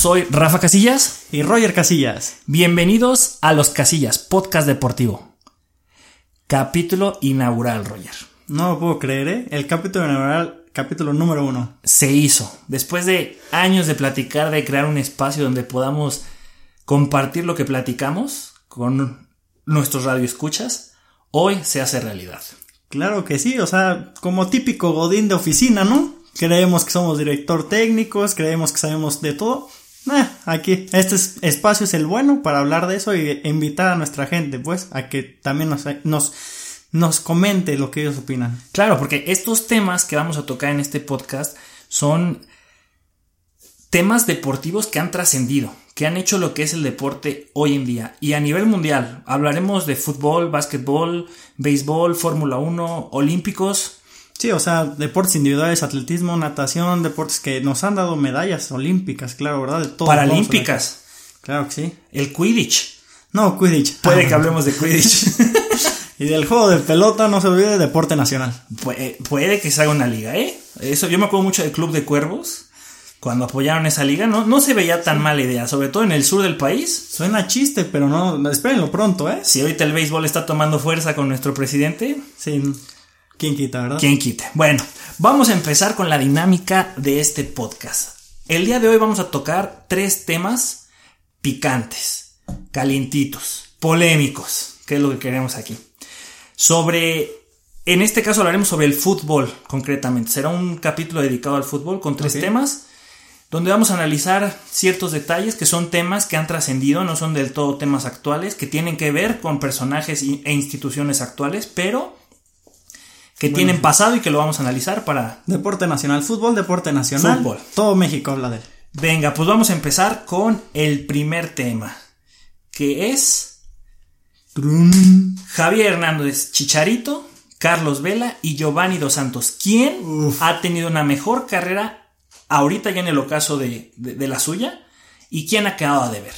soy Rafa Casillas y Roger Casillas. Bienvenidos a Los Casillas, podcast deportivo. Capítulo inaugural, Roger. No lo puedo creer, ¿eh? El capítulo inaugural, capítulo número uno. Se hizo. Después de años de platicar, de crear un espacio donde podamos compartir lo que platicamos con nuestros radioescuchas, hoy se hace realidad. Claro que sí, o sea, como típico godín de oficina, ¿no? Creemos que somos director técnicos, creemos que sabemos de todo. Eh, aquí, este espacio es el bueno para hablar de eso y invitar a nuestra gente, pues, a que también nos, nos, nos comente lo que ellos opinan. Claro, porque estos temas que vamos a tocar en este podcast son temas deportivos que han trascendido, que han hecho lo que es el deporte hoy en día. Y a nivel mundial, hablaremos de fútbol, básquetbol, béisbol, Fórmula 1, olímpicos. Sí, o sea, deportes individuales, atletismo, natación, deportes que nos han dado medallas olímpicas, claro, ¿verdad? De todo. Paralímpicas. Claro que sí. El Quidditch. No, Quidditch. Puede que hablemos de Quidditch. y del juego de pelota no se olvide de deporte nacional. puede, puede que se haga una liga, ¿eh? Eso, yo me acuerdo mucho del Club de Cuervos cuando apoyaron esa liga, no, no se veía tan mala idea, sobre todo en el sur del país. Suena chiste, pero no, espérenlo pronto, ¿eh? Si ahorita el béisbol está tomando fuerza con nuestro presidente. Sí, ¿quién quita, verdad? ¿Quién quita? Bueno, vamos a empezar con la dinámica de este podcast. El día de hoy vamos a tocar tres temas picantes, calientitos, polémicos, que es lo que queremos aquí. Sobre en este caso hablaremos sobre el fútbol, concretamente. Será un capítulo dedicado al fútbol con tres temas donde vamos a analizar ciertos detalles que son temas que han trascendido, no son del todo temas actuales, que tienen que ver con personajes e instituciones actuales, pero que tienen pasado y que lo vamos a analizar para... Deporte nacional, fútbol, deporte nacional. Fútbol. Todo México habla de él. Venga, pues vamos a empezar con el primer tema, que es... Javier Hernández Chicharito, Carlos Vela y Giovanni Dos Santos. ¿Quién ha tenido una mejor carrera ahorita ya en el ocaso de, la suya y quién ha quedado a deber.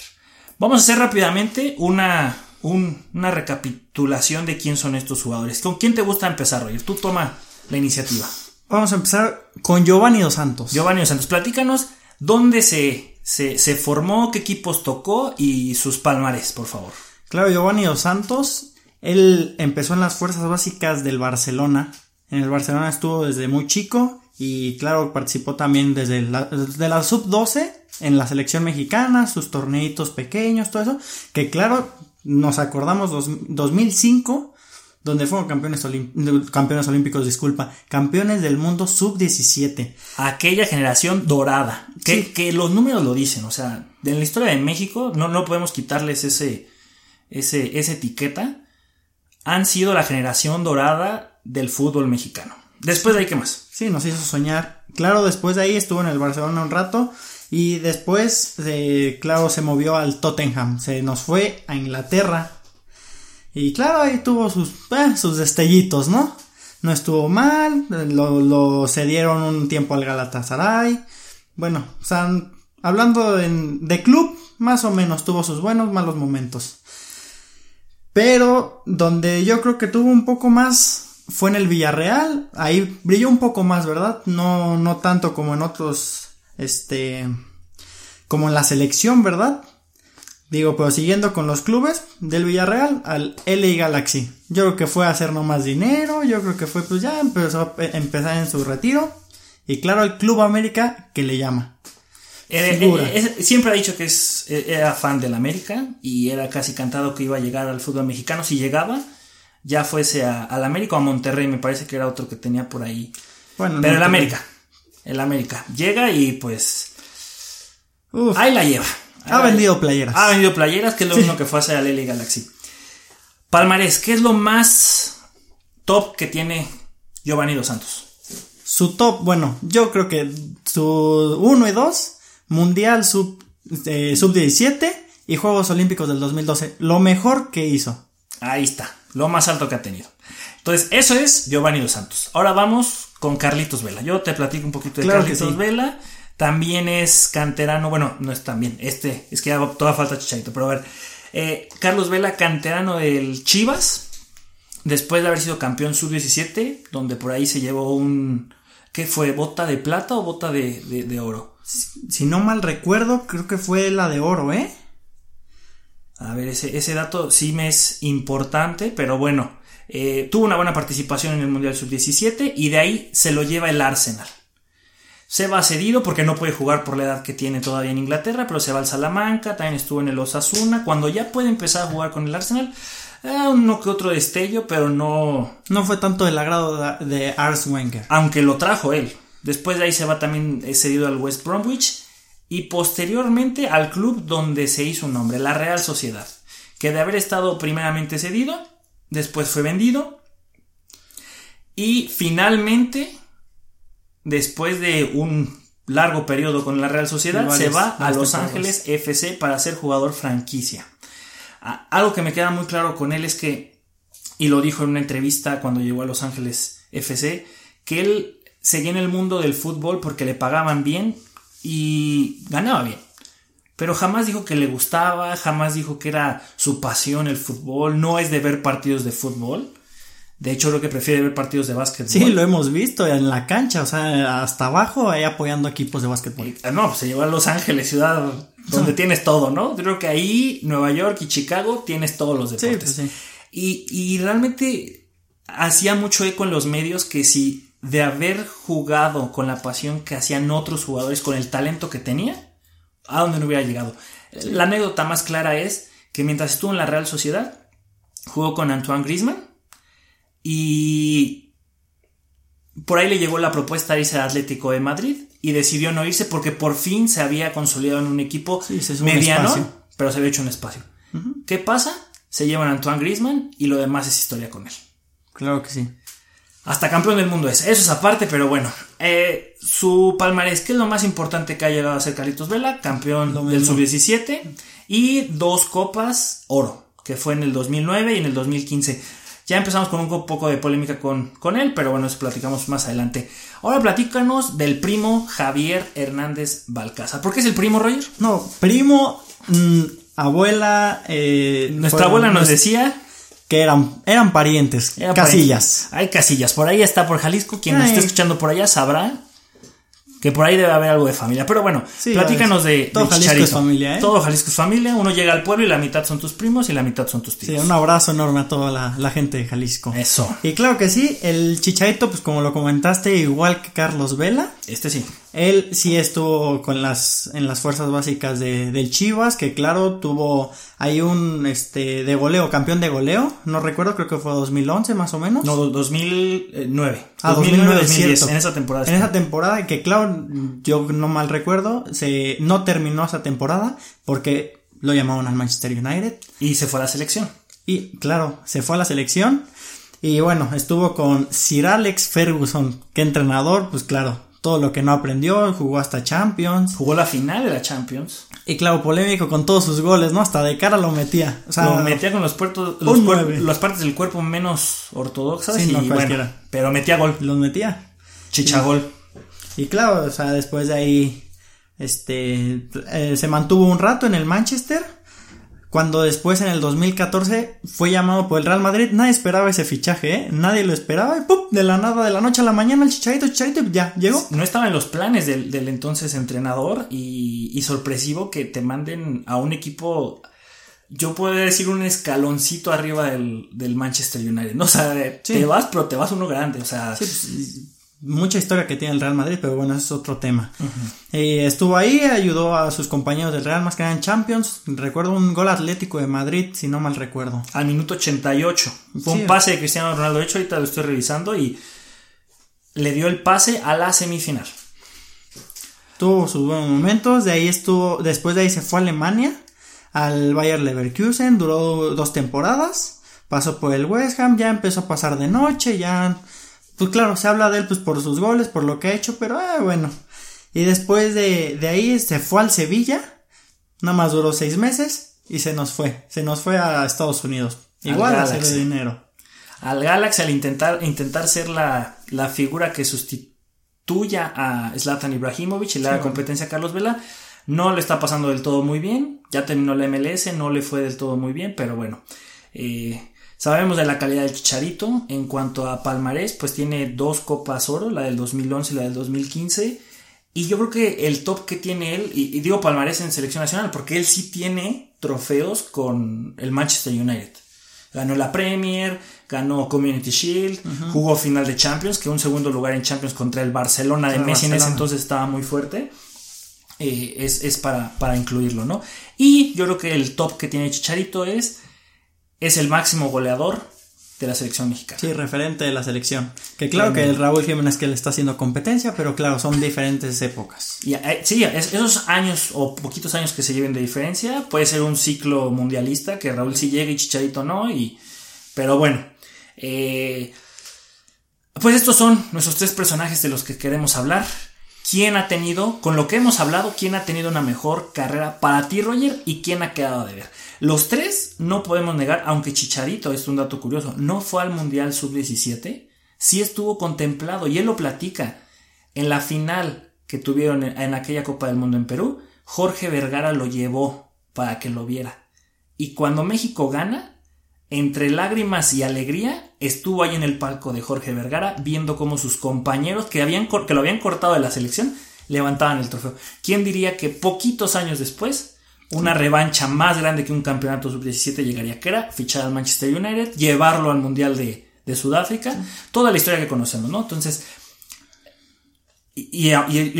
Vamos a hacer rápidamente una, una recapitulación de quién son estos jugadores. ¿Con quién te gusta empezar, Roger? Tú toma la iniciativa. Vamos a empezar con Giovanni Dos Santos. Giovanni Dos Santos, platícanos dónde se, se, se formó, qué equipos tocó y sus palmares, por favor. Claro, Giovanni Dos Santos, él empezó en las fuerzas básicas del Barcelona. En el Barcelona estuvo desde muy chico y claro, participó también desde la, la sub-12 en la selección mexicana, sus torneitos pequeños, todo eso. Que claro, nos acordamos 2005, donde fueron campeones, campeones olímpicos, disculpa, campeones del mundo sub-17. Aquella generación dorada, que, que, los números lo dicen, o sea, en la historia de México no, no podemos quitarles ese, ese, esa etiqueta. Han sido la generación dorada del fútbol mexicano. Después de ahí, ¿qué más? Sí, nos hizo soñar. Claro, después de ahí estuvo en el Barcelona un rato. Y después, eh, claro, se movió al Tottenham. Se nos fue a Inglaterra. Y claro, ahí tuvo sus, eh, sus destellitos, ¿no? No estuvo mal. Lo, lo cedieron un tiempo al Galatasaray. Bueno, hablando de club, más o menos tuvo sus buenos, malos momentos. Pero donde yo creo que tuvo un poco más fue en el Villarreal, ahí brilló un poco más, ¿verdad? No, no tanto como en otros, este, como en la selección, ¿verdad? Digo, pero siguiendo con los clubes del Villarreal al LA Galaxy. Yo creo que fue a hacer no más dinero, yo creo que fue pues ya empezó a empezar en su retiro. Y claro, el Club América que le llama. siempre ha dicho que es, era fan del América y era casi cantado que iba a llegar al fútbol mexicano si llegaba ya fuese a, al América o a Monterrey, me parece que era otro que tenía por ahí. Bueno, Pero el América, el América. Llega y pues... ahí la lleva. Ha vendido playeras. Ha vendido playeras, que es lo mismo que fue hacer al LA Galaxy. Palmarés, ¿qué es lo más top que tiene Giovanni Dos Santos? Su top, bueno, yo creo que su 1 y 2, Mundial Sub, eh, sub 17 y Juegos Olímpicos del 2012. Lo mejor que hizo. Ahí está. Lo más alto que ha tenido. Entonces, eso es Giovanni Dos Santos. Ahora vamos con Carlitos Vela. Yo te platico un poquito de Carlitos Vela. También es canterano, bueno, no es también, este, es que ya toda falta chicharito, pero a ver. Eh, Carlos Vela, canterano del Chivas, después de haber sido campeón sub-17, donde por ahí se llevó un ¿qué fue? ¿Bota de plata o bota de, de, de oro? Si no mal recuerdo, creo que fue la de oro, ¿eh? A ver, ese, ese dato sí me es importante, pero bueno, eh, tuvo una buena participación en el Mundial Sub-17 y de ahí se lo lleva el Arsenal. Se va cedido porque no puede jugar por la edad que tiene todavía en Inglaterra, pero se va al Salamanca, también estuvo en el Osasuna. Cuando ya puede empezar a jugar con el Arsenal, eh, uno que otro destello, pero no. No fue tanto del agrado de, Ars Wenger. Aunque lo trajo él. Después de ahí se va también cedido al West Bromwich y posteriormente al club donde se hizo un nombre, la Real Sociedad, que de haber estado primeramente cedido, después fue vendido y finalmente, después de un largo periodo con la Real Sociedad, Varias- se va a Los. Ángeles FC para ser jugador franquicia. Algo que me queda muy claro con él es que, y lo dijo en una entrevista cuando llegó a Los Ángeles FC, que él seguía en el mundo del fútbol porque le pagaban bien y ganaba bien. Pero jamás dijo que le gustaba, jamás dijo que era su pasión el fútbol, no es de ver partidos de fútbol. De hecho, creo que prefiere ver partidos de básquetbol. Sí, lo hemos visto en la cancha, o sea, hasta abajo ahí apoyando equipos de básquetbol. Ah, No, pues se llevó a Los Ángeles, ciudad donde tienes todo, ¿no? Creo que ahí, Nueva York y Chicago, tienes todos los Sí, deportes. pues sí. Y, y realmente hacía mucho eco en los medios que si de haber jugado con la pasión que hacían otros jugadores, con el talento que tenía, a donde no hubiera llegado. La anécdota más clara es que mientras estuvo en la Real Sociedad, jugó con Antoine Griezmann y por ahí le llegó la propuesta de irse al Atlético de Madrid y decidió no irse porque por fin se había consolidado en un equipo Sí, se hizo un mediano, pero se había hecho un espacio. ¿Qué pasa? Se llevan a Antoine Griezmann y lo demás es historia con él. Claro que sí. Hasta campeón del mundo es. Eso es aparte, pero bueno. Eh, su palmarés, que es lo más importante que ha llegado a ser Carlitos Vela, campeón del mismo. sub-17 y dos copas oro, que fue en el 2009 y en el 2015. Ya empezamos con un co- poco de polémica con, con él, pero bueno, eso platicamos más adelante. Ahora platícanos del primo Javier Hernández Balcázar. ¿Por qué es el primo, Roger? No, primo, mm, abuela, eh, Nuestra abuela nos decía que eran, eran parientes, Era casillas. Hay casillas. Por ahí está por Jalisco. Quien nos esté escuchando por allá sabrá que por ahí debe haber algo de familia. Pero bueno, Sí, platícanos de. todo Jalisco Chicharito. es familia, ¿eh? Todo Jalisco es familia. Uno llega al pueblo y la mitad son tus primos y la mitad son tus Sí, tíos. un abrazo enorme a toda la, la gente de Jalisco. Eso. Y claro que sí, el Chicharito, pues como lo comentaste, igual que Carlos Vela, Este sí. Él sí estuvo con las en las fuerzas básicas de, del Chivas, que claro, tuvo ahí un este de goleo, campeón de goleo, no recuerdo, creo que fue 2011 más o menos. No, do- 2009. Ah, 2009, 2009, 2010. cierto. En esa temporada. En esa temporada, que claro, yo no mal recuerdo, se no terminó esa temporada porque lo llamaron al Manchester United Y se fue a la selección. y claro, se fue a la selección y bueno, estuvo con Sir Alex Ferguson, que entrenador, pues claro, todo lo que no aprendió, jugó hasta Champions. Jugó la final de la Champions. Y claro, polémico con todos sus goles, ¿no? Hasta de cara lo metía. O sea, lo metía con los, puertos, los, cuer- las partes del cuerpo menos ortodoxas. Sí, y no bueno, cualquiera. pero metía gol. los metía. Chichagol. Y claro, o sea, después de ahí, este, eh, se mantuvo un rato en el Manchester. Cuando después en el 2014 fue llamado por el Real Madrid, nadie esperaba ese fichaje, ¿eh? Nadie lo esperaba y ¡pum! De la nada, de la noche a la mañana, el chicharito, chicharito, ya, llegó. No estaba en los planes del, del entonces entrenador y, y sorpresivo que te manden a un equipo, yo puedo decir un escaloncito arriba del, del Manchester United. ¿no? O sea, Sí. te vas, pero te vas uno grande. O sea, Sí, pues, mucha historia que tiene el Real Madrid, pero bueno, ese es otro tema. Eh, estuvo ahí, ayudó a sus compañeros del Real más que nada en Champions. Recuerdo un gol atlético de Madrid, si no mal recuerdo. al minuto 88. Fue Sí. un pase de Cristiano Ronaldo. De hecho, ahorita lo estoy revisando y le dio el pase a la semifinal. Tuvo sus buenos momentos, de ahí estuvo, después de ahí se fue a Alemania, al Bayer Leverkusen, duró dos temporadas, pasó por el West Ham, ya empezó a pasar de noche, ya, pues claro, se habla de él pues por sus goles, por lo que ha hecho, pero eh, bueno. Y después de, de ahí se fue al Sevilla, nada más duró seis meses y se nos fue, se nos fue a Estados Unidos. Al Igual a hacer dinero. Al Galaxy al intentar, intentar ser la, la figura que sustituya a Zlatan Ibrahimovic y Sí, competencia a Carlos Vela. No le está pasando del todo muy bien. Ya terminó la MLS, no le fue del todo muy bien, pero bueno. eh, Sabemos de la calidad del Chicharito. En cuanto a palmarés, pues tiene dos Copas Oro, la del 2011 y la del 2015. Y yo creo que el top que tiene él, y, digo palmarés en selección nacional, porque él sí tiene trofeos con el Manchester United. Ganó la Premier, ganó Community Shield, jugó final de Champions, que un segundo lugar en Champions contra el Barcelona de Messi en ese entonces estaba muy fuerte. Eh, es, para, para, incluirlo, ¿no? Y yo creo que el top que tiene Chicharito es, es el máximo goleador de la selección mexicana. Sí, referente de la selección. Que claro que el Raúl Jiménez que le está haciendo competencia, pero claro, son diferentes épocas. Y, eh, sí, esos años o poquitos años que se lleven de diferencia, puede ser un ciclo mundialista que Raúl sí llegue y Chicharito no, y, pero bueno. Eh, pues estos son nuestros tres personajes de los que queremos hablar. ¿Quién ha tenido, con lo que hemos hablado, quién ha tenido una mejor carrera para ti, Roger, y quién ha quedado de ver? Los tres no podemos negar, aunque Chicharito, es un dato curioso, no fue al Mundial Sub-17, sí estuvo contemplado y él lo platica. En la final que tuvieron en aquella Copa del Mundo en Perú, Jorge Vergara lo llevó para que lo viera. Y cuando México gana, entre lágrimas y alegría, estuvo ahí en el palco de Jorge Vergara viendo cómo sus compañeros que, habían, que lo habían cortado de la selección levantaban el trofeo. ¿Quién diría que poquitos años después una revancha más grande que un campeonato sub-17 llegaría, que era fichar al Manchester United, llevarlo al Mundial de, Sudáfrica, toda la historia que conocemos, ¿no? Entonces, y,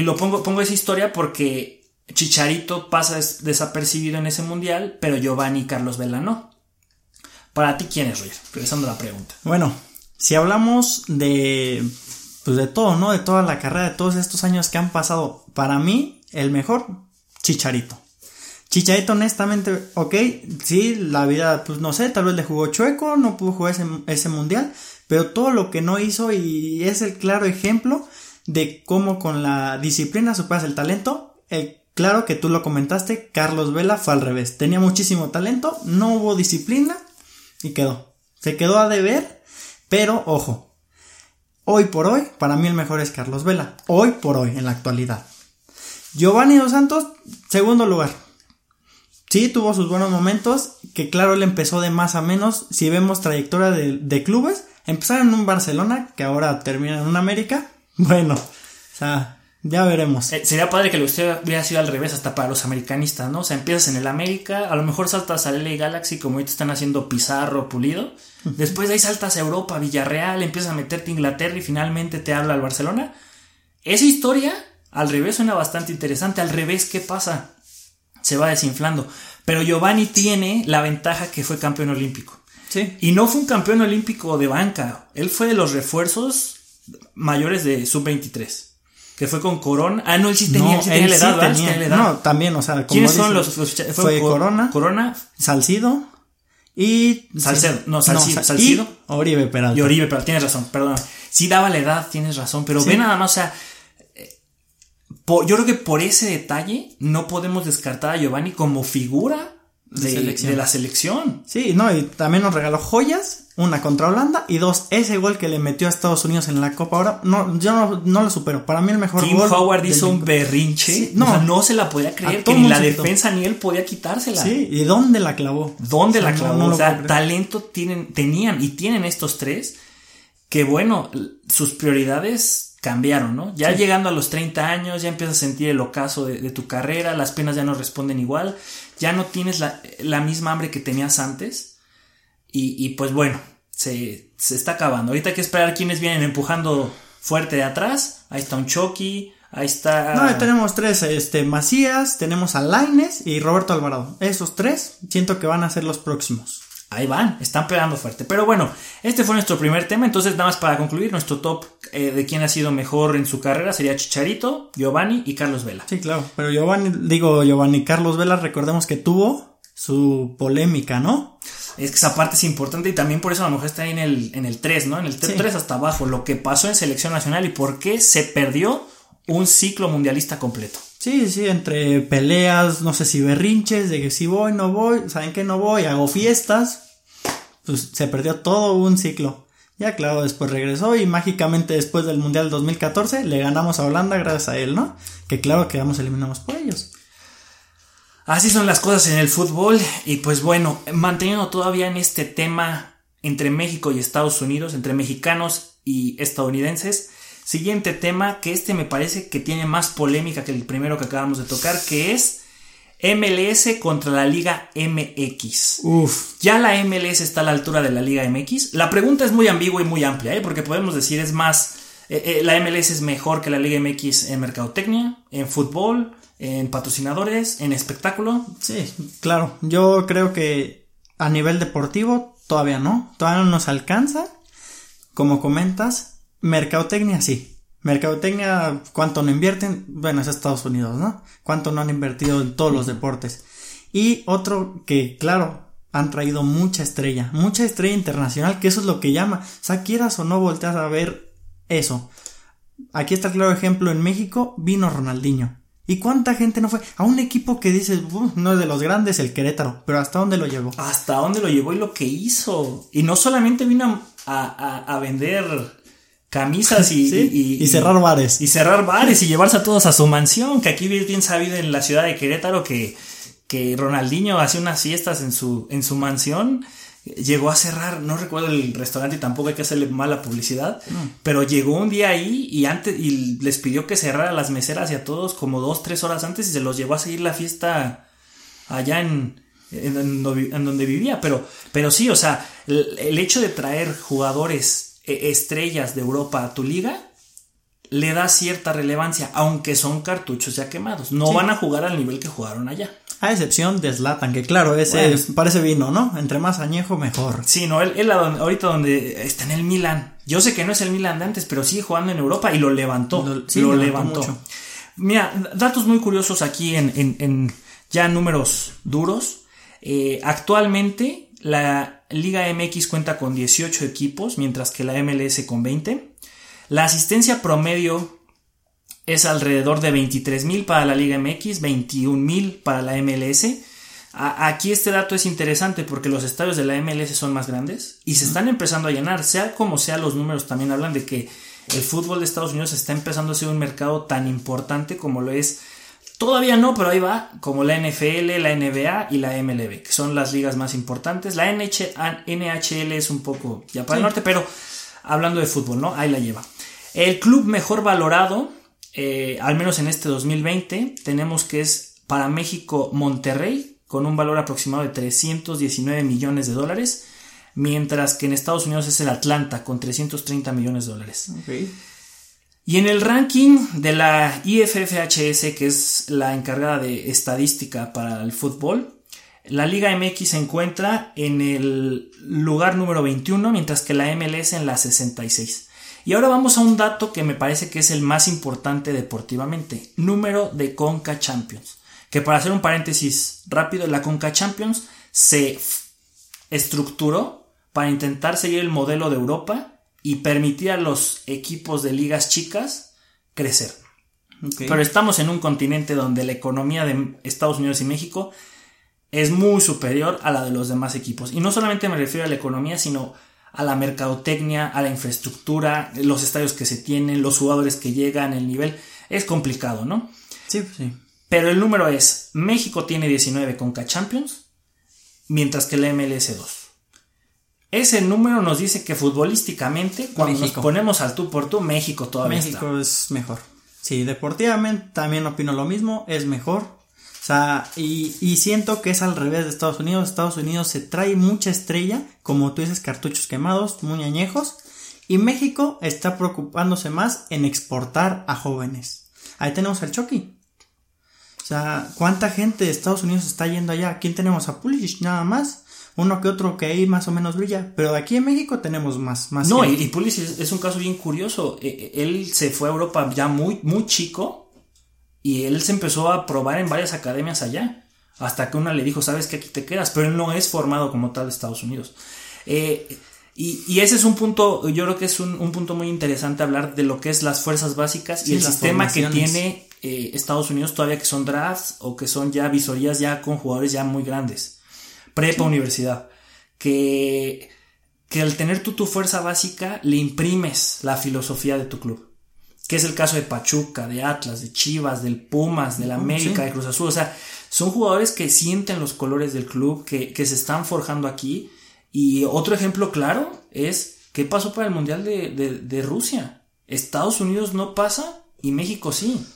lo pongo, pongo esa historia porque Chicharito pasa desapercibido en ese Mundial, pero Giovanni y Carlos Vela no. Para ti, ¿quién es, Roger? Regresando la pregunta. Bueno, si hablamos de, pues de todo, ¿no? De toda la carrera, de todos estos años que han pasado, para mí, el mejor, Chicharito. Chicharito, honestamente, ok, sí, la vida, pues no sé, tal vez le jugó chueco, no pudo jugar ese, mundial, pero todo lo que no hizo y es el claro ejemplo de cómo con la disciplina superas el talento. claro que tú lo comentaste, Carlos Vela fue al revés, tenía muchísimo talento, no hubo disciplina y quedó. Se quedó a deber, pero ojo, hoy por hoy, para mí el mejor es Carlos Vela, hoy por hoy, en la actualidad. Giovanni Dos Santos, segundo lugar. Sí, tuvo sus buenos momentos, que claro, él empezó de más a menos. Si vemos trayectoria de, clubes, empezaron en un Barcelona, que ahora termina en un América. Bueno, o sea, ya veremos. Eh, sería padre que lo hubiera sido al revés hasta para los americanistas, ¿no? O sea, empiezas en el América, a lo mejor saltas a LA Galaxy como ahorita están haciendo Pizarro, Pulido. Después de ahí saltas a Europa, Villarreal, empiezas a meterte a Inglaterra y finalmente te habla al Barcelona. Esa historia, al revés, suena bastante interesante. Al revés, ¿qué pasa? se va desinflando. Pero Giovanni tiene la ventaja que fue campeón olímpico. Sí. Y no fue un campeón olímpico de banca. Él fue de los refuerzos mayores de sub-23. Que fue con Corona. Ah, no, él sí tenía, la, edad, No, también, o sea, como ¿Quiénes son los, Fue, Corona. Corona. Salcido. Y. Salcedo. No, Salcido. Salcido. Y Oribe Peralta. Y Oribe Peralta. Tienes razón, perdón. Sí daba la edad, tienes razón. Pero ve nada más, o sea yo creo que por ese detalle no podemos descartar a Giovanni como figura de, la selección. Sí, no, y también nos regaló joyas, una contra Holanda y dos, ese gol que le metió a Estados Unidos en la Copa ahora, no, yo no, lo supero, para mí el mejor Tim Howard hizo un berrinche, no, no se la podía creer, que ni la defensa ni él podía quitársela. Sí, ¿y dónde la clavó? ¿Dónde la clavó? o sea, talento tienen, tenían y tienen estos tres, que bueno, sus prioridades cambiaron, ¿no? Ya llegando a los 30 años, ya empiezas a sentir el ocaso de, tu carrera, las penas ya no responden igual, ya no tienes la, misma hambre que tenías antes. Y, pues bueno, se, está acabando. Ahorita hay que esperar quienes vienen empujando fuerte de atrás. Ahí está un Chucky, ahí está. No, tenemos tres, este, Macías, tenemos a Laines y Roberto Alvarado. Esos tres siento que van a ser los próximos ahí van, están pegando fuerte. Pero bueno, este fue nuestro primer tema. Entonces, nada más para concluir, nuestro top eh, de quién ha sido mejor en su carrera sería Chicharito, Giovanni y Carlos Vela. Sí, claro. Pero Giovanni, digo Giovanni, Carlos Vela, recordemos que tuvo su polémica, ¿no? Es que esa parte es importante y también por eso a lo mejor está ahí en el, en el 3, ¿no? En el 3 hasta abajo, lo que pasó en selección nacional y por qué se perdió un ciclo mundialista completo. Sí, sí, entre peleas, no sé si berrinches, de que si voy, no voy, saben que no voy, hago fiestas, pues se perdió todo un ciclo. Ya claro, después regresó y mágicamente después del Mundial 2014 le ganamos a Holanda gracias a él, ¿no? Que claro que vamos eliminamos por ellos. Así son las cosas en el fútbol y pues bueno, manteniendo todavía en este tema entre México y Estados Unidos, entre mexicanos y estadounidenses. Siguiente tema, que este me parece que tiene más polémica que el primero que acabamos de tocar, que es MLS contra la Liga MX. Uf. Ya la MLS está a la altura de la Liga MX. La pregunta es muy ambigua y muy amplia, ¿eh? porque podemos decir es más, eh, eh, la MLS es mejor que la Liga MX en mercadotecnia, en fútbol, en patrocinadores, en espectáculo. Sí, claro. Yo creo que a nivel deportivo todavía no, todavía no nos alcanza. Como comentas, mercadotecnia sí. Mercadotecnia, ¿cuánto no invierten? Bueno, es Estados Unidos, ¿no? ¿Cuánto no han invertido en todos los deportes? Y otro que, claro, han traído mucha estrella, mucha estrella internacional, que eso es lo que llama. O sea, quieras o no volteas a ver eso. Aquí está el claro ejemplo, en México vino Ronaldinho. ¿Y cuánta gente no fue? A un equipo que dices, no es de los grandes, el Querétaro, pero ¿hasta dónde lo llevó? Hasta dónde lo llevó y lo que hizo. Y no solamente vino a, a, a vender camisas y, ¿Sí? y, y, cerrar bares. Y cerrar bares y llevarse a todos a su mansión, que aquí bien sabido en la ciudad de Querétaro que, que Ronaldinho hacía unas fiestas en su, en su mansión. Llegó a cerrar, no recuerdo el restaurante y tampoco hay que hacerle mala publicidad, no. pero llegó un día ahí y antes y les pidió que cerrara las meseras y a todos como dos, tres horas antes y se los llevó a seguir la fiesta allá en, en, en donde vivía. Pero, pero sí, o sea, el, el hecho de traer jugadores estrellas de Europa a tu liga, le da cierta relevancia, aunque son cartuchos ya quemados. No sí. van a jugar al nivel que jugaron allá. A excepción de Zlatan, que claro, ese bueno. es, parece vino, ¿no? Entre más añejo, mejor. Sí, no, él, él, ahorita donde está en el Milan. Yo sé que no es el Milan de antes, pero sigue jugando en Europa y lo levantó. Lo, sí, lo levantó. Mucho. Mira, datos muy curiosos aquí en, en, en ya números duros. Eh, actualmente la Liga MX cuenta con 18 equipos, mientras que la MLS con 20. La asistencia promedio es alrededor de 23 mil para la Liga MX, 21 mil para la MLS. A aquí este dato es interesante porque los estadios de la MLS son más grandes y se están empezando a llenar. Sea como sea, los números también hablan de que el fútbol de Estados Unidos está empezando a ser un mercado tan importante como lo es Todavía no, pero ahí va, como la NFL, la NBA y la MLB, que son las ligas más importantes. La NH NHL es un poco ya para sí. el norte, pero hablando de fútbol, ¿no? Ahí la lleva. El club mejor valorado, eh, al menos en este 2020, tenemos que es para México Monterrey, con un valor aproximado de 319 millones de dólares, mientras que en Estados Unidos es el Atlanta, con 330 millones de dólares. Okay. Y en el ranking de la IFFHS, que es la encargada de estadística para el fútbol, la Liga MX se encuentra en el lugar número 21, mientras que la MLS en la 66. Y ahora vamos a un dato que me parece que es el más importante deportivamente, número de Conca Champions. Que para hacer un paréntesis rápido, la Conca Champions se estructuró para intentar seguir el modelo de Europa y permitir a los equipos de ligas chicas crecer. Okay. Pero estamos en un continente donde la economía de Estados Unidos y México es muy superior a la de los demás equipos. Y no solamente me refiero a la economía, sino a la mercadotecnia, a la infraestructura, los estadios que se tienen, los jugadores que llegan, el nivel. Es complicado, ¿no? Sí, sí. Pero el número es, México tiene 19 Conca Champions, mientras que la MLS 2. Ese número nos dice que futbolísticamente, cuando México. nos ponemos al tú por tú, México todavía México está. es mejor. Sí, deportivamente también opino lo mismo, es mejor. O sea, y, y, siento que es al revés de Estados Unidos. Estados Unidos se trae mucha estrella, como tú dices, cartuchos quemados, muy añejos. Y México está preocupándose más en exportar a jóvenes. Ahí tenemos al Chucky. O sea, ¿cuánta gente de Estados Unidos está yendo allá? ¿Quién tenemos? A Pulisic nada más uno que otro que ahí más o menos brilla, pero de aquí en México tenemos más. más no, y, y Pulisic es, es, un caso bien curioso. Él se fue a Europa ya muy, muy chico y él se empezó a probar en varias academias allá. Hasta que una le dijo, sabes que aquí te quedas, pero él no es formado como tal de Estados Unidos. Eh, y, y, ese es un punto, yo creo que es un, un, punto muy interesante hablar de lo que es las fuerzas básicas sí, y el sistema que tiene eh, Estados Unidos todavía que son drafts o que son ya visorías ya con jugadores ya muy grandes prepa, universidad, que, que al tener tú tu fuerza básica le imprimes la filosofía de tu club. Que es el caso de Pachuca, de Atlas, de Chivas, del Pumas, del América, sí. de Cruz Azul. O sea, son jugadores que sienten los colores del club, que, que se están forjando aquí Y otro ejemplo claro es qué pasó para el Mundial de, de, de Rusia. Estados Unidos no pasa y México sí.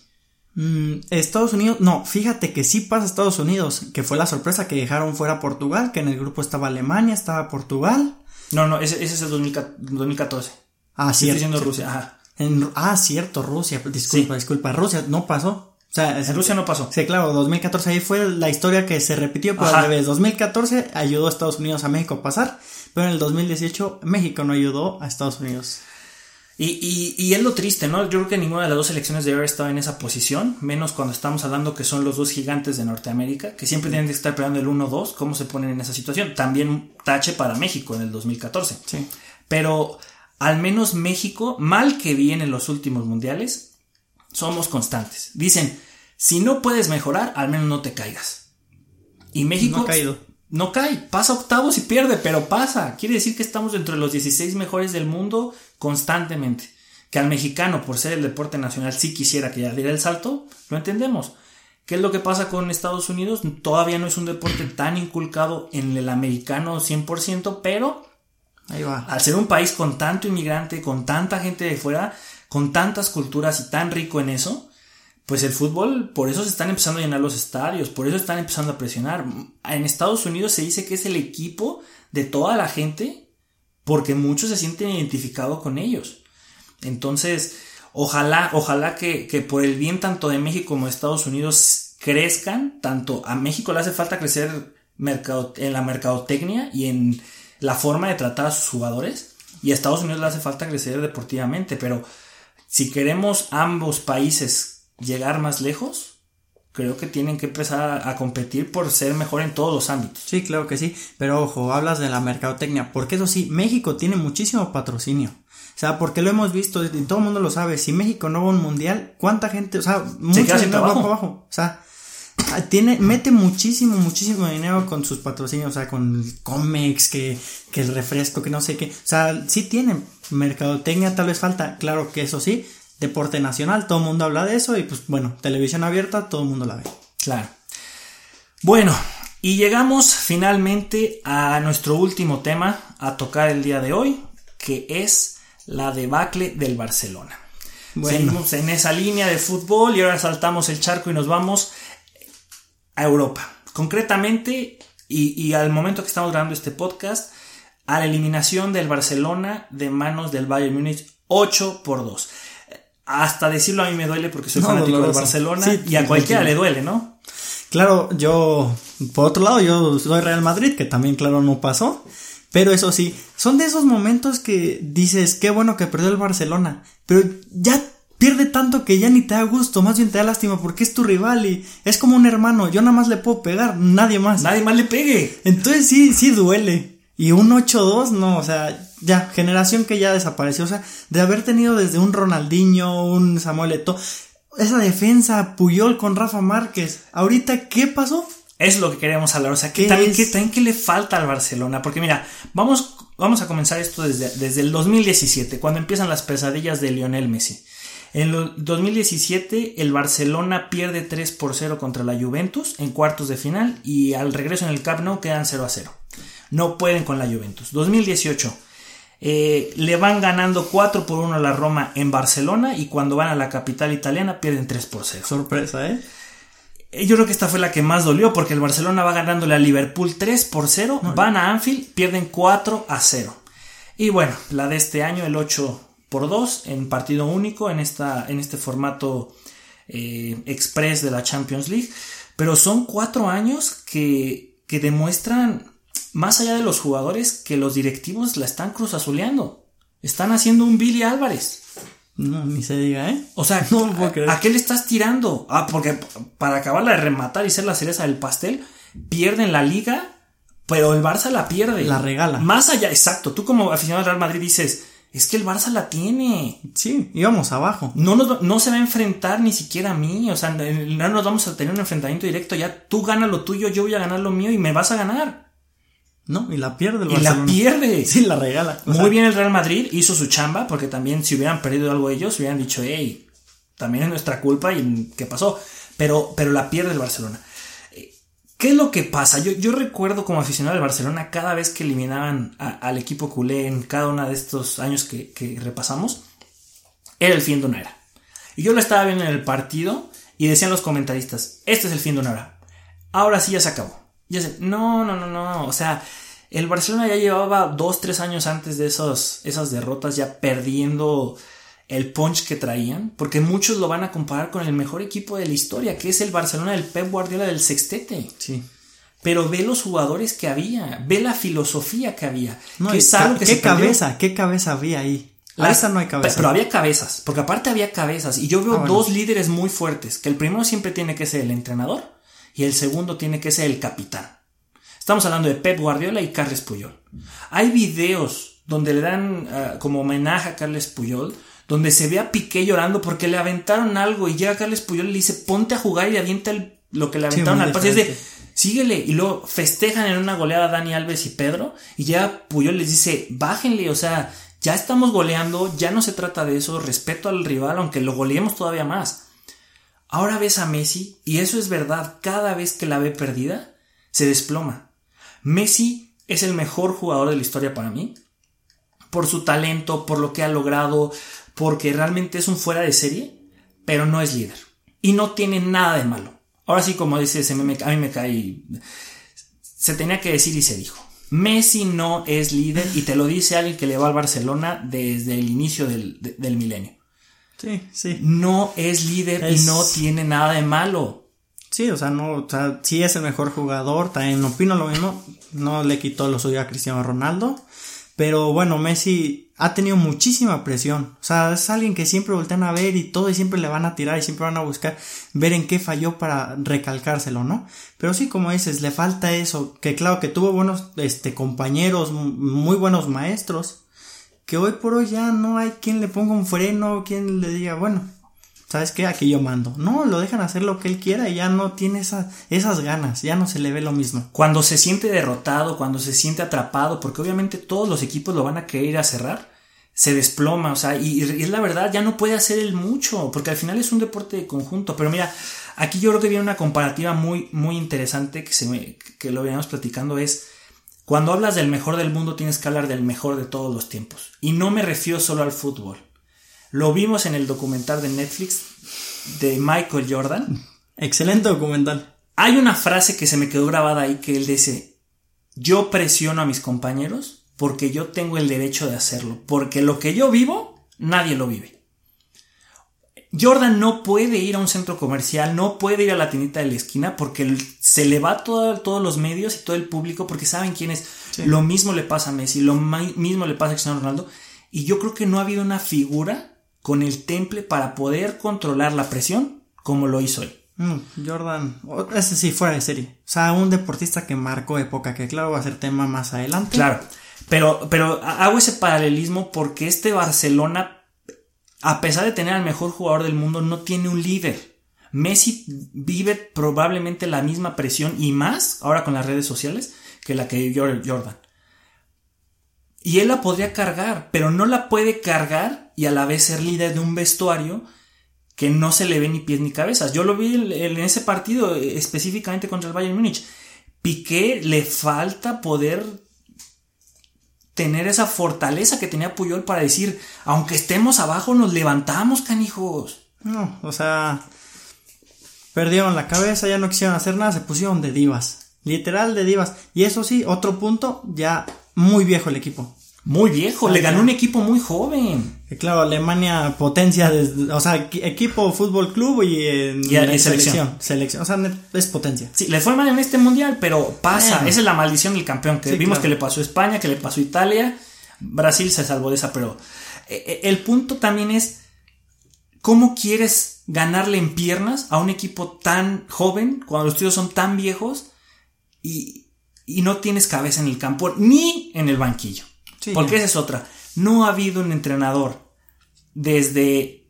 Mm, Estados Unidos, no, fíjate que sí pasa Estados Unidos, que fue la sorpresa que dejaron fuera Portugal, que en el grupo estaba Alemania, estaba Portugal. No, no, ese, ese es el 2014. Ah, Estoy cierto. diciendo. Rusia, ajá. En- ah, cierto, Rusia, disculpa, Sí. disculpa, Rusia no pasó. O sea, En Rusia no pasó. Sí, claro, 2014 ahí fue la historia que se repitió, pero Ajá. al revés. 2014 ayudó a Estados Unidos a México a pasar, pero en el 2018 México no ayudó a Estados Unidos. Y, y, y es lo triste, ¿no? Yo creo que ninguna de las dos selecciones debe haber estado en esa posición, menos cuando estamos hablando que son los dos gigantes de Norteamérica, que siempre tienen que estar peleando el 1-2, ¿cómo se ponen en esa situación? También tache para México en el 2014. Sí. Pero al menos México, mal que bien en los últimos mundiales, somos constantes. Dicen, si no puedes mejorar, al menos no te caigas. Y México No ha caído. no cae, pasa octavos y pierde, pero pasa. Quiere decir que estamos dentro de los 16 mejores del mundo constantemente. Que al mexicano, por ser el deporte nacional, sí quisiera que ya diera el salto, lo entendemos. ¿Qué es lo que pasa con Estados Unidos? Todavía no es un deporte tan inculcado en el americano 100%, pero Ahí va. al ser un país con tanto inmigrante, con tanta gente de fuera, con tantas culturas y tan rico en eso, pues el fútbol, por eso se están empezando a llenar los estadios, por eso están empezando a presionar. En Estados Unidos se dice que es el equipo de toda la gente, porque muchos se sienten identificados con ellos. Entonces, ojalá, ojalá que, que por el bien tanto de México como de Estados Unidos crezcan, tanto a México le hace falta crecer mercado, en la mercadotecnia y en la forma de tratar a sus jugadores, y a Estados Unidos le hace falta crecer deportivamente, pero si queremos ambos países llegar más lejos, creo que tienen que empezar a, competir por ser mejor en todos los ámbitos. Sí, claro que sí, pero ojo, hablas de la mercadotecnia, porque eso sí, México tiene muchísimo patrocinio. O sea, porque lo hemos visto y todo el mundo lo sabe. Si México no va a un mundial, ¿cuánta gente? O sea, va para abajo. O sea, tiene, mete muchísimo, muchísimo dinero con sus patrocinios, o sea, con el Comex, que, que el refresco, que no sé qué. O sea, sí tiene mercadotecnia, tal vez falta. Claro que eso sí, deporte nacional, todo el mundo habla de eso y pues bueno, televisión abierta, todo el mundo la ve. Claro. Bueno, y llegamos finalmente a nuestro último tema a tocar el día de hoy, que es la debacle del Barcelona. Bueno. Seguimos en esa línea de fútbol y ahora saltamos el charco y nos vamos a Europa. Concretamente, y, y al momento que estamos grabando este podcast, a la eliminación del Barcelona de manos del Bayern Múnich 8 por 2. Hasta decirlo a mí me duele porque soy No, fanático del. Barcelona Sí, y a cualquiera le duele, ¿no? Claro, yo, por otro lado, yo soy Real Madrid, que también, claro, no pasó. Pero eso sí, son de esos momentos que dices, qué bueno que perdió el Barcelona. Pero ya pierde tanto que ya ni te da gusto, más bien te da lástima porque es tu rival y es como un hermano. Yo nada más le puedo pegar, nadie más. Nadie más le pegue. Entonces sí, sí duele. Y un 8-2, no, o sea, ya, generación que ya desapareció. O sea, de haber tenido desde un Ronaldinho, un Samuel Eto'o, esa defensa, Puyol con Rafa Márquez. Ahorita, ¿qué pasó? Es lo que queremos hablar. O sea, ¿qué, ¿Qué también, también qué le falta al Barcelona? Porque mira, vamos, vamos a comenzar esto desde, desde el 2017, cuando empiezan las pesadillas de Lionel Messi. En el 2017 el Barcelona pierde 3 por 0 contra la Juventus en cuartos de final y al regreso en el Camp Nou quedan 0 a 0. No pueden con la Juventus. 2018 eh, le van ganando 4 por 1 a la Roma en Barcelona y cuando van a la capital italiana pierden 3 por 0. Sorpresa, ¿eh? Eh, Yo creo que esta fue la que más dolió porque el Barcelona va ganándole a Liverpool 3 por 0, van a Anfield, pierden 4 a 0. Y bueno, la de este año, el 8 por 2 en partido único en, esta, en este formato eh, express de la Champions League. Pero son cuatro años que, que demuestran, más allá de los jugadores, que los directivos la están cruzazuleando. Están haciendo un Billy Álvarez. No, ni se diga, ¿eh? O sea, No puedo creer. ¿a, a qué le estás tirando? Ah, porque para acabarla de rematar y ser la cereza del pastel, pierden la liga, pero el Barça la pierde. La regala. Más allá, exacto. Tú como aficionado al Real Madrid dices, es que el Barça la tiene. Sí, íbamos abajo. No, nos va- no se va a enfrentar ni siquiera a mí. O sea, no nos vamos a tener un enfrentamiento directo. Ya tú ganas lo tuyo, yo voy a ganar lo mío y me vas a ganar. No, y la pierde el Y Barcelona. la pierde. Sí, la regala. O Muy sea, bien el Real Madrid, hizo su chamba, porque también si hubieran perdido algo ellos, hubieran dicho, hey, también es nuestra culpa y qué pasó. Pero, pero la pierde el Barcelona. ¿Qué es lo que pasa? Yo, yo recuerdo como aficionado del Barcelona cada vez que eliminaban al equipo culé en cada uno de estos años que, repasamos, era el fin de una era. Y yo lo estaba viendo en el partido y decían los comentaristas, este es el fin de una era. Ahora sí ya se acabó. Ya se, no, no, no, no. O sea, el Barcelona ya llevaba dos, tres años antes de esos, esas derrotas ya perdiendo el punch que traían, porque muchos lo van a comparar con el mejor equipo de la historia, que es el Barcelona del Pep Guardiola del sextete. Sí. Pero ve los jugadores que había, ve la filosofía que había. No, que es algo que ¿Qué cabeza? ¿Qué cabeza había ahí? La, esa no hay cabeza. Pero había cabezas, porque aparte había cabezas. Y yo veo ah, dos líderes muy fuertes, que el primero siempre tiene que ser el entrenador y el segundo tiene que ser el capitán. Estamos hablando de Pep Guardiola y Carles Puyol. Hay videos donde le dan ah, como homenaje a Carles Puyol, donde se ve a Piqué llorando porque le aventaron algo y llega Carles Puyol y le dice ponte a jugar y le avienta lo que le aventaron al pase. Es de síguele y luego festejan en una goleada Dani Alves y Pedro y ya Puyol les dice bájenle, o sea, ya estamos goleando, ya no se trata de eso, respeto al rival aunque lo goleemos todavía más. Ahora ves a Messi y eso es verdad, cada vez que la ve perdida se desploma. Messi es el mejor jugador de la historia para mí. Por su talento, por lo que ha logrado, porque realmente es un fuera de serie, pero no es líder. Y no tiene nada de malo. Ahora sí, como dice ese meme, a mí me cae. Se tenía que decir y se dijo. Messi no es líder y te lo dice alguien que le va al Barcelona desde el inicio del, milenio. Sí, sí. No es líder y no tiene nada de malo. Sí, o sea, no, o sea, sí es el mejor jugador, también opino lo mismo, no le quitó lo suyo a Cristiano Ronaldo, pero bueno, Messi ha tenido muchísima presión, o sea, es alguien que siempre voltean a ver y todo y siempre le van a tirar y siempre van a buscar ver en qué falló para recalcárselo, ¿no? Pero sí, como dices, le falta eso, que claro que tuvo buenos, este, compañeros, muy buenos maestros, que hoy por hoy ya no hay quien le ponga un freno, quien le diga, bueno, ¿sabes qué? Aquí yo mando. No, lo dejan hacer lo que él quiera y ya no tiene esas ganas, ya no se le ve lo mismo. Cuando se siente derrotado, cuando se siente atrapado, porque obviamente todos los equipos lo van a querer cerrar, se desploma, o sea, y, es la verdad, ya no puede hacer él mucho, porque al final es un deporte de conjunto. Pero mira, aquí yo creo que viene una comparativa muy, muy interesante que, se me, que lo veníamos platicando, es... Cuando hablas del mejor del mundo tienes que hablar del mejor de todos los tiempos. Y no me refiero solo al fútbol. Lo vimos en el documental de Netflix de Michael Jordan. Excelente documental. Hay una frase que se me quedó grabada ahí que él dice, yo presiono a mis compañeros porque yo tengo el derecho de hacerlo, porque lo que yo vivo, nadie lo vive. Jordan no puede ir a un centro comercial, no puede ir a la tiendita de la esquina porque se le va todo, todos los medios y todo el público porque saben quién es. Lo mismo le pasa a Messi, lo mismo le pasa a Cristiano Ronaldo. Y yo creo que no ha habido una figura con el temple para poder controlar la presión como lo hizo él. Mm, Jordan, ese sí fuera de serie. O sea, un deportista que marcó época, que claro va a ser tema más adelante. Claro, pero, pero hago ese paralelismo porque este Barcelona, a pesar de tener al mejor jugador del mundo, no tiene un líder. Messi vive probablemente la misma presión y más ahora con las redes sociales que la que vivió Jordan. Y él la podría cargar, pero no la puede cargar y a la vez ser líder de un vestuario que no se le ve ni pies ni cabezas. Yo lo vi en ese partido eh, específicamente contra el Bayern Múnich. Piqué le falta poder tener esa fortaleza que tenía Puyol para decir, aunque estemos abajo, nos levantamos, canijos. No, o sea, perdieron la cabeza, ya no quisieron hacer nada, se pusieron de divas. Literal de divas. Y eso sí, otro punto, ya muy viejo el equipo. Muy viejo, le ganó un equipo muy joven. Claro, Alemania potencia, o sea, equipo fútbol club y, en, selección. selección. O sea, es potencia. Sí, le fue mal en este mundial, pero pasa. Esa es la maldición del campeón. Que vimos que le pasó a España, que le pasó a Italia. Brasil se salvó de esa, pero eh, eh, el punto también es cómo quieres ganarle en piernas a un equipo tan joven cuando los tíos son tan viejos y, y no tienes cabeza en el campo ni en el banquillo. Porque esa es otra. No ha habido un entrenador desde,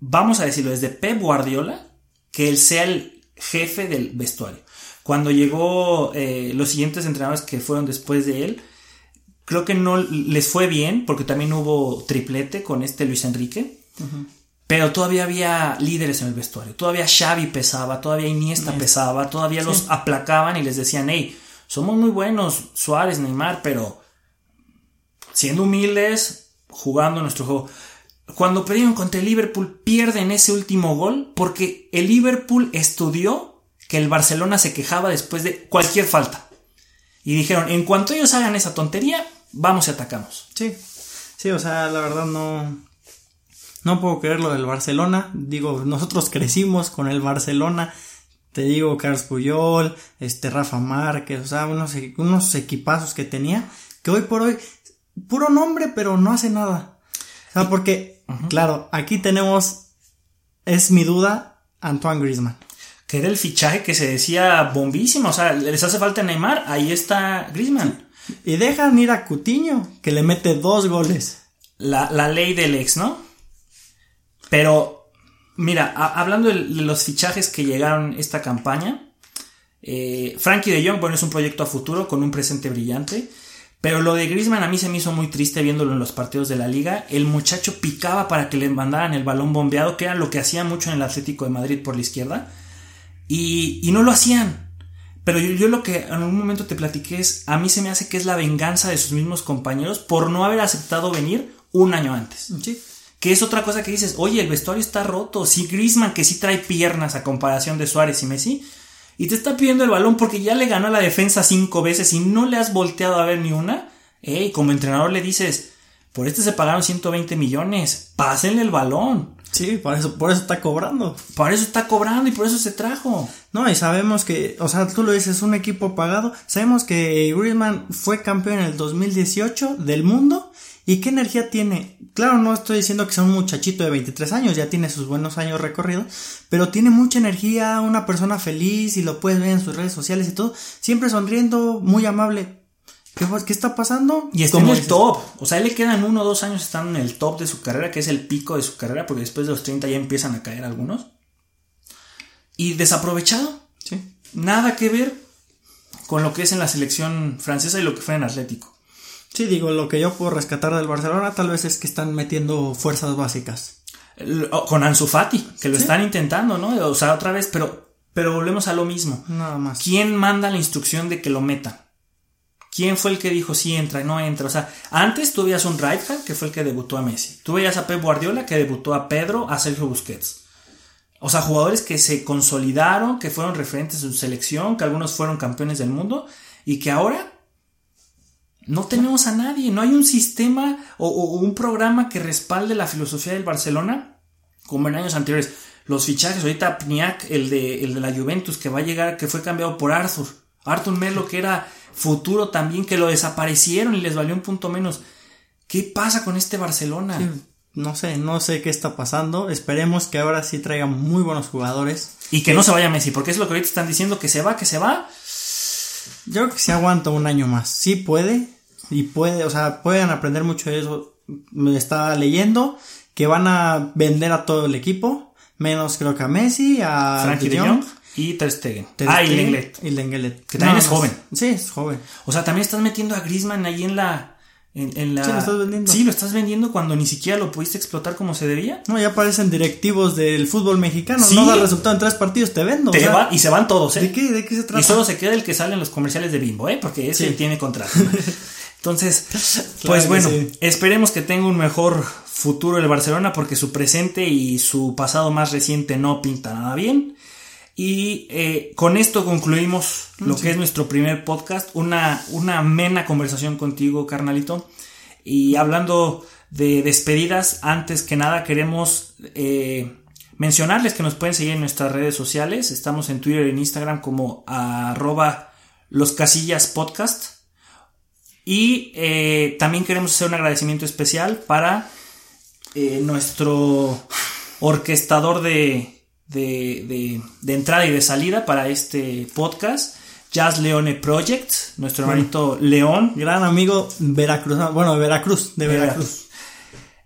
vamos a decirlo, desde Pep Guardiola, que él sea el jefe del vestuario. Cuando llegó eh, los siguientes entrenadores que fueron después de él, creo que no les fue bien, porque también hubo triplete con este Luis Enrique. Pero todavía había líderes en el vestuario. Todavía Xavi pesaba, todavía Iniesta pesaba, todavía los aplacaban y les decían, hey, somos muy buenos, Suárez, Neymar, pero siendo humildes, jugando nuestro juego. Cuando perdieron contra el Liverpool, pierden ese último gol porque el Liverpool estudió que el Barcelona se quejaba después de cualquier falta. Y dijeron, en cuanto ellos hagan esa tontería, vamos y atacamos. Sí, sí, o sea, la verdad no, no puedo creer lo del Barcelona. Digo, nosotros crecimos con el Barcelona. Te digo, Carlos Puyol, este Rafa Márquez, o sea, unos, unos equipazos que tenía, que hoy por hoy, puro nombre, pero no hace nada. O sea, porque, claro, aquí tenemos, es mi duda, Antoine Griezmann. Que era el fichaje que se decía bombísimo, o sea, les hace falta Neymar, ahí está Griezmann. Y dejan ir a Cutiño, que le mete dos goles. La, la ley del ex, ¿no? Pero, mira, hablando de, los fichajes que llegaron esta campaña, eh, Frankie de Jong, bueno, es un proyecto a futuro con un presente brillante. Pero lo de Griezmann a mí se me hizo muy triste viéndolo en los partidos de la liga. El muchacho picaba para que le mandaran el balón bombeado, que era lo que hacía mucho en el Atlético de Madrid por la izquierda. Y, y no lo hacían. Pero yo, yo, lo que en un momento te platiqué es, a mí se me hace que es la venganza de sus mismos compañeros por no haber aceptado venir un año antes. Sí. Que es otra cosa que dices, oye, el vestuario está roto. Si Griezmann, que sí trae piernas a comparación de Suárez y Messi, y te está pidiendo el balón porque ya le ganó a la defensa cinco veces y no le has volteado a ver ni una, hey, como entrenador le dices, por este se pagaron 120 millones, pásenle el balón. Sí, por eso, por eso está cobrando. Por eso está cobrando y por eso se trajo. No, y sabemos que, o sea, tú lo dices, un equipo pagado. Sabemos que Griezmann fue campeón en el 2018 del mundo ¿Y qué energía tiene? Claro, no estoy diciendo que sea un muchachito de 23 años, ya tiene sus buenos años recorridos, pero tiene mucha energía, una persona feliz y lo puedes ver en sus redes sociales y todo, siempre sonriendo, muy amable. ¿Qué, qué está pasando? Y está en el top. O sea, le quedan uno o dos años estando en el top de su carrera, que es el pico de su carrera, porque después de los 30 ya empiezan a caer algunos. Y desaprovechado. Sí. Nada que ver con lo que es en la selección francesa y lo que fue en Atlético. Sí, digo, lo que yo puedo rescatar del Barcelona tal vez es que están metiendo fuerzas básicas. Con Ansu Fati, que lo están intentando, ¿no? O sea, otra vez, pero, pero volvemos a lo mismo. Nada más. ¿Quién manda la instrucción de que lo metan? ¿Quién fue el que dijo sí entra y no entra? O sea, antes tú veías un Rijkaard que fue el que debutó a Messi. Tú veías a Pep Guardiola que debutó a Pedro, a Sergio Busquets. O sea, jugadores que se consolidaron, que fueron referentes en su selección, que algunos fueron campeones del mundo y que ahora no tenemos a nadie, no hay un sistema o, un programa que respalde la filosofía del Barcelona como en años anteriores. Los fichajes, ahorita Pniak, el de, el de la Juventus, que va a llegar, que fue cambiado por Arthur. Arthur Melo, que era futuro también, que lo desaparecieron y les valió un punto menos. ¿Qué pasa con este Barcelona? no sé, no sé qué está pasando. Esperemos que ahora sí traigan muy buenos jugadores. Y que no se vaya Messi, porque es lo que ahorita están diciendo, que se va, que se va. Yo creo que se aguanta un año más. Sí puede, y puede, o sea, pueden aprender mucho de eso. Me estaba leyendo que van a vender a todo el equipo, menos creo que a Messi, a Frankie de Jong y Ter Stegen. ah, y Lenglet. Y Lenglet. Que también es joven. Sí, es joven. O sea, también estás metiendo a Griezmann ahí en la en, la... Sí, lo estás vendiendo. Sí, lo estás vendiendo cuando ni siquiera lo pudiste explotar como se debía. No, ya aparecen directivos del fútbol mexicano. No da resultado en tres partidos, te vendo. Te va, y se van todos, ¿eh? ¿De qué, ¿De qué se trata? Y solo se queda el que sale en los comerciales de Bimbo, ¿eh? Porque ese tiene contrato. Entonces, pues bueno, esperemos que tenga un mejor futuro el Barcelona porque su presente y su pasado más reciente no pinta nada bien. Y eh, con esto concluimos lo que es nuestro primer podcast, una, una amena conversación contigo, carnalito. Y hablando de despedidas, antes que nada queremos eh, mencionarles que nos pueden seguir en nuestras redes sociales. Estamos en Twitter y en Instagram como arroba los casillas podcast. Y eh, también queremos hacer un agradecimiento especial para eh, nuestro orquestador de, de, entrada y de salida para este podcast. Jazz Leone Project, nuestro hermanito León. Gran amigo Veracruz, bueno, de Veracruz, de Veracruz.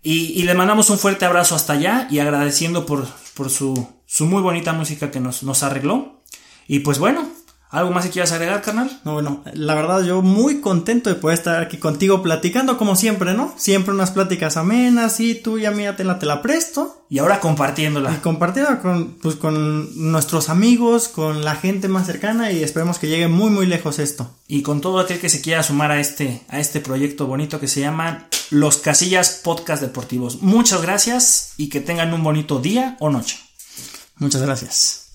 Y, le mandamos un fuerte abrazo hasta allá y agradeciendo por, por su, su, muy bonita música que nos, nos arregló. Y pues bueno, ¿Algo más que quieras agregar, carnal? No, bueno, la verdad yo muy contento de poder estar aquí contigo platicando como siempre, ¿no? Siempre unas pláticas amenas y tú ya mira, te la, te la presto. Y ahora compartiéndola. Y compartiendo con, pues, con nuestros amigos, con la gente más cercana y esperemos que llegue muy muy lejos esto. Y con todo aquel que se quiera sumar a este, a este proyecto bonito que se llama Los Casillas Podcast Deportivos. Muchas gracias y que tengan un bonito día o noche. Muchas gracias.